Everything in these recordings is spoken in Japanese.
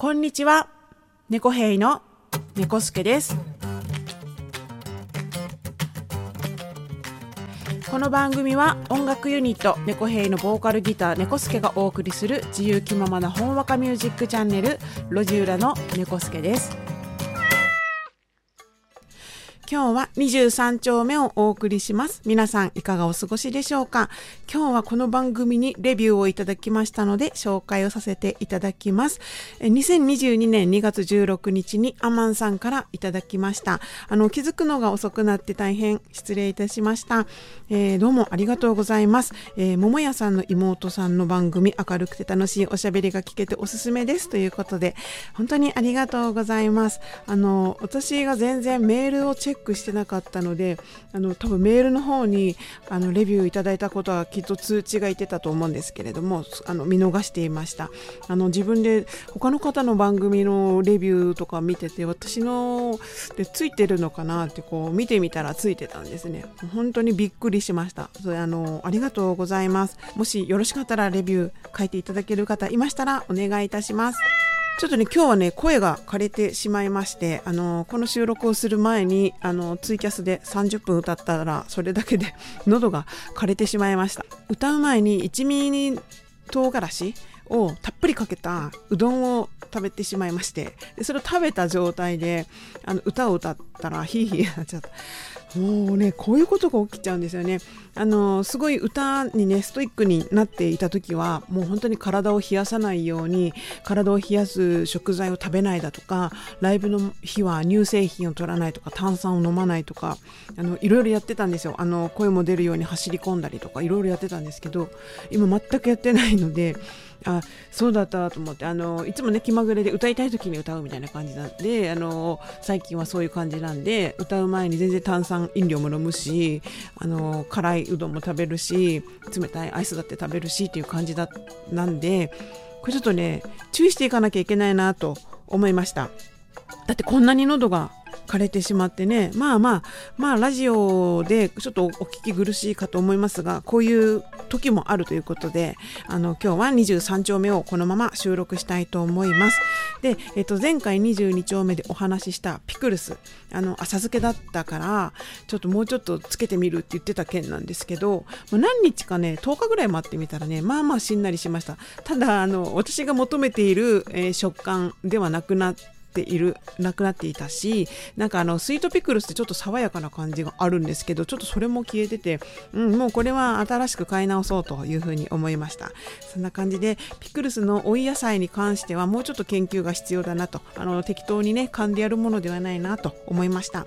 こんにちは。猫兵の猫助です。この番組は音楽ユニット猫兵のボーカルギター猫助がお送りする自由気ままなほんわかミュージックチャンネル路地裏の猫助です。今日は23丁目をお送りします。皆さんいかがお過ごしでしょうか？今日はこの番組にレビューをいただきましたので紹介をさせていただきます。2022年2月16日にアマンさんからいただきました。あの、気づくのが遅くなって大変失礼いたしました。えーどうもありがとうございます。えー桃屋さんの妹さんの番組明るくて楽しいおしゃべりが聞けておすすめですということで本当にありがとうございます。あの、私が全然メールをチェッククしてなかったので、あの、多分メールの方にあのレビューいただいたことはきっと通知がいってたと思うんですけれども、あの、見逃していました。あの、自分で他の方の番組のレビューとか見てて、私のでついてるのかなってこう見てみたらついてたんですね。本当にびっくりしました。それあの、ありがとうございます。もしよろしかったらレビュー書いていただける方いましたらお願いいたします。ちょっとね、今日はね、声が枯れてしまいまして、あの、この収録をする前に、あの、ツイキャスで30分歌ったら、それだけで 喉が枯れてしまいました。歌う前に一味唐辛子をたっぷりかけたうどんを食べてしまいまして、でそれを食べた状態で、あの、歌を歌ったら、ヒーヒーなっちゃった。もうね、こういうことが起きちゃうんですよね。あの、すごい歌にね、ストイックになっていた時は、もう本当に体を冷やさないように、体を冷やす食材を食べないだとか、ライブの日は乳製品を取らないとか、炭酸を飲まないとか、あの、いろいろやってたんですよ。あの、声も出るように走り込んだりとか、いろいろやってたんですけど、今全くやってないので、あそうだったと思ってあのいつもね気まぐれで歌いたい時に歌うみたいな感じなんであの最近はそういう感じなんで歌う前に全然炭酸飲料も飲むしあの辛いうどんも食べるし冷たいアイスだって食べるしっていう感じだなんでこれちょっとね注意していかなきゃいけないなと思いました。だってこんなに喉が枯れてしまってね。まあまあまあラジオでちょっとお聞き苦しいかと思いますがこういう時もあるということであの今日は23丁目をこのまま収録したいと思います。で、えっと、前回22丁目でお話ししたピクルスあの浅漬けだったからちょっともうちょっとつけてみるって言ってた件なんですけど何日かね10日ぐらい待ってみたらねまあまあしんなりしました。ただあの私が求めている、えー食感ではなくなってているなくなっていたしなんかあのスイートピクルスってちょっと爽やかな感じがあるんですけどちょっとそれも消えてて、うん、もうこれは新しく買い直そうというふうに思いました。そんな感じでピクルスの追い野菜に関してはもうちょっと研究が必要だなとあの適当にね噛んでやるものではないなと思いました。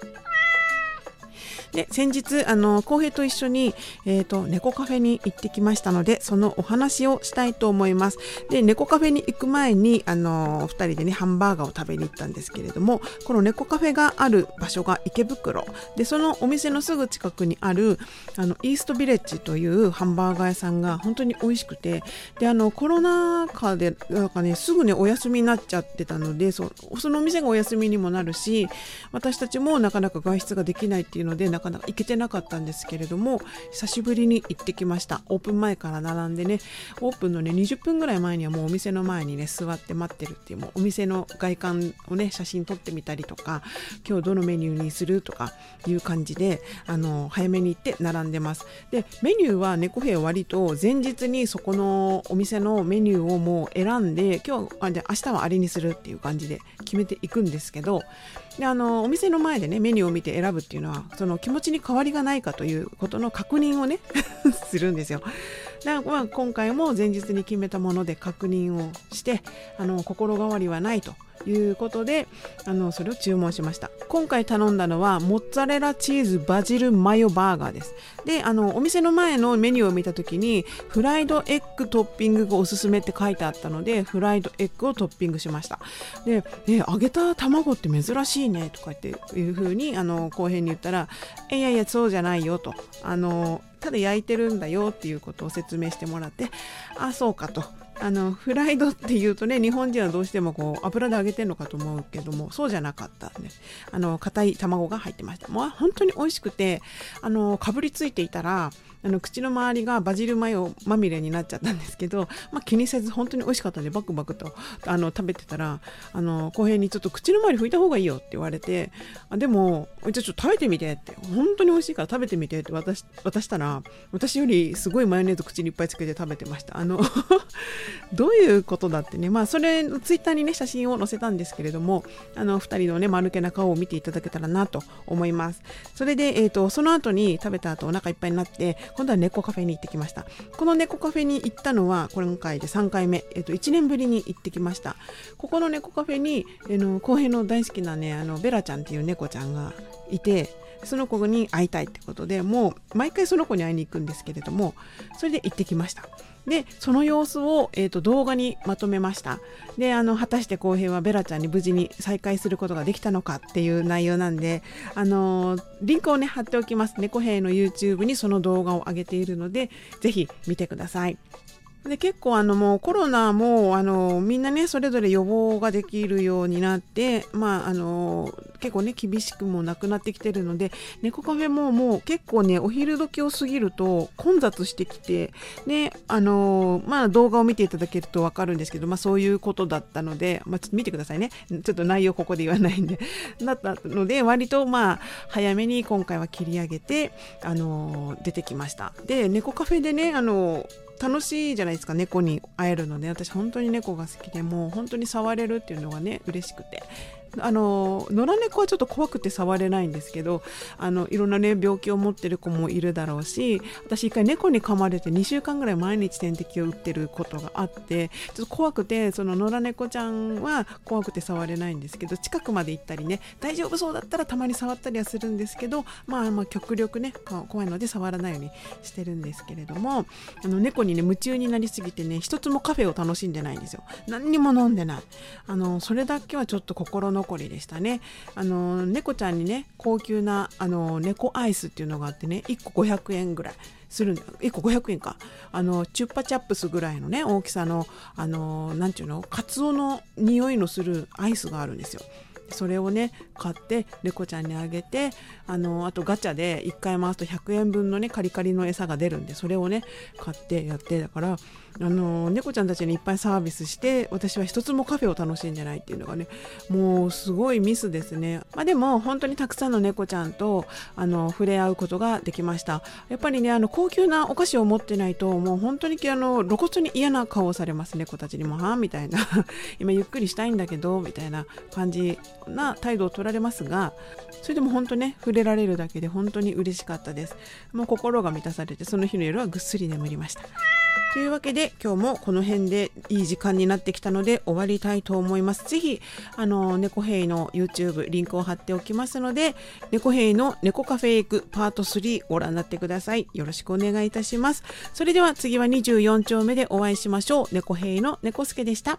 で先日あの浩平と一緒に、えー、と猫カフェに行ってきましたのでそのお話をしたいと思います。で猫カフェに行く前にあの2人でねハンバーガーを食べに行ったんですけれどもこの猫カフェがある場所が池袋。でそのお店のすぐ近くにあるあのイーストビレッジというハンバーガー屋さんが本当に美味しくてであのコロナ禍でなんかねすぐねお休みになっちゃってたのでそそのお店がお休みにもなるし私たちもなかなか外出ができないっていうのでなかなか行けてなかったんですけれども久しぶりに行ってきました。オープン前から並んでねオープンのね20分ぐらい前にはもうお店の前にね座って待ってるっていうもうお店の外観をね写真撮ってみたりとか今日どのメニューにするとかいう感じであの早めに行って並んでます。でメニューは猫兵割と前日にそこのお店のメニューをもう選んで今日あじゃ明日はあれにするっていう感じで決めていくんですけどであのお店の前でねメニューを見て選ぶっていうのはその気持ちに変わりがないかということの確認をね するんですよ。だまあ今回も前日に決めたもので確認をしてあの心変わりはないということであのそれを注文しました。今回頼んだのはモッツァレラチーズバジルマヨバーガーです。であのお店の前のメニューを見た時にフライドエッグトッピングがおすすめって書いてあったのでフライドエッグをトッピングしました。で、ね、揚げた卵って珍しいねとかっていう風にあの後編に言ったらいやいやそうじゃないよと。あのただ焼いてるんだよっていうことを説明してもらってあそうかと。あのフライドっていうとね日本人はどうしてもこう油で揚げてるのかと思うけどもそうじゃなかったんであの硬い卵が入ってました。もう本当に美味しくてあのかぶりついていたらあの口の周りがバジルマヨまみれになっちゃったんですけど、まあ、気にせず本当に美味しかったんでバクバクとあの食べてたらあの後編にちょっと口の周り拭いた方がいいよって言われてあでもじゃあちょっと食べてみてって本当に美味しいから食べてみてって渡し渡したら私よりすごいマヨネーズ口にいっぱいつけて食べてました。あの どういうことだってね。まあそれツイッターにね写真を載せたんですけれどもあの2人のね丸けな顔を見ていただけたらなと思います。それで、えーと、その後に食べた後お腹いっぱいになって今度は猫カフェに行ってきました。この猫カフェに行ったのは今回で3回目、えっと、1年ぶりに行ってきました。ここの猫カフェに、えー、の後編の大好きなねあのベラちゃんっていう猫ちゃんがいてその子に会いたいってことでもう毎回その子に会いに行くんですけれどもそれで行ってきました。でその様子を、えーと、動画にまとめました。であの果たして浩平はベラちゃんに無事に再会することができたのかっていう内容なんであのリンクをね貼っておきます。猫兵の YouTube にその動画を上げているのでぜひ見てください。で結構あのもうコロナもあのみんなねそれぞれ予防ができるようになってまああの結構ね厳しくもなくなってきてるので猫カフェももう結構ねお昼時を過ぎると混雑してきてねあのまあ動画を見ていただけると分かるんですけどまあそういうことだったのでまあちょっと見てくださいね。ちょっと内容ここで言わないんで。だったので割とまあ早めに今回は切り上げてあの出てきました。で猫カフェでねあの楽しいじゃないですか猫に会えるので私本当に猫が好きでもう本当に触れるっていうのがね嬉しくて。あの野良猫はちょっと怖くて触れないんですけどあのいろんなね病気を持ってる子もいるだろうし私一回猫に噛まれて2週間ぐらい毎日点滴を打ってることがあってちょっと怖くてその野良猫ちゃんは怖くて触れないんですけど近くまで行ったりね大丈夫そうだったらたまに触ったりはするんですけどまあまあ極力ね怖いので触らないようにしてるんですけれどもあの猫にね夢中になりすぎてね一つもカフェを楽しんでないんですよ。何にも飲んでない。あのそれだけはちょっと心の残りでしたね。あの猫ちゃんにね高級なあの猫アイスっていうのがあってね1個500円ぐらいするんだ。1個500円か。あのチュッパチャップスぐらいのね大きさのあの何て言うのカツオの匂いのするアイスがあるんですよ。それをね買って猫ちゃんにあげてあのあとガチャで1回回すと100円分のねカリカリの餌が出るんでそれをね買ってやってだからあの猫ちゃんたちにいっぱいサービスして私は一つもカフェを楽しんでないっていうのがねもうすごいミスですね、まあ、でも本当にたくさんの猫ちゃんとあの触れ合うことができました。やっぱりねあの高級なお菓子を持ってないともう本当にあの露骨に嫌な顔をされます猫たちに。もはあみたいな。今ゆっくりしたいんだけどみたいな感じな態度を取られますがそれでも本当ね触れられるだけで本当に嬉しかったですもう心が満たされてその日の夜はぐっすり眠りましたというわけで今日もこの辺でいい時間になってきたので終わりたいと思います。ぜひ、あの、猫兵の YouTube リンクを貼っておきますので、猫兵の猫カフェへ行くパート3ご覧になってください。よろしくお願いいたします。それでは次は24丁目でお会いしましょう。猫兵の猫助でした。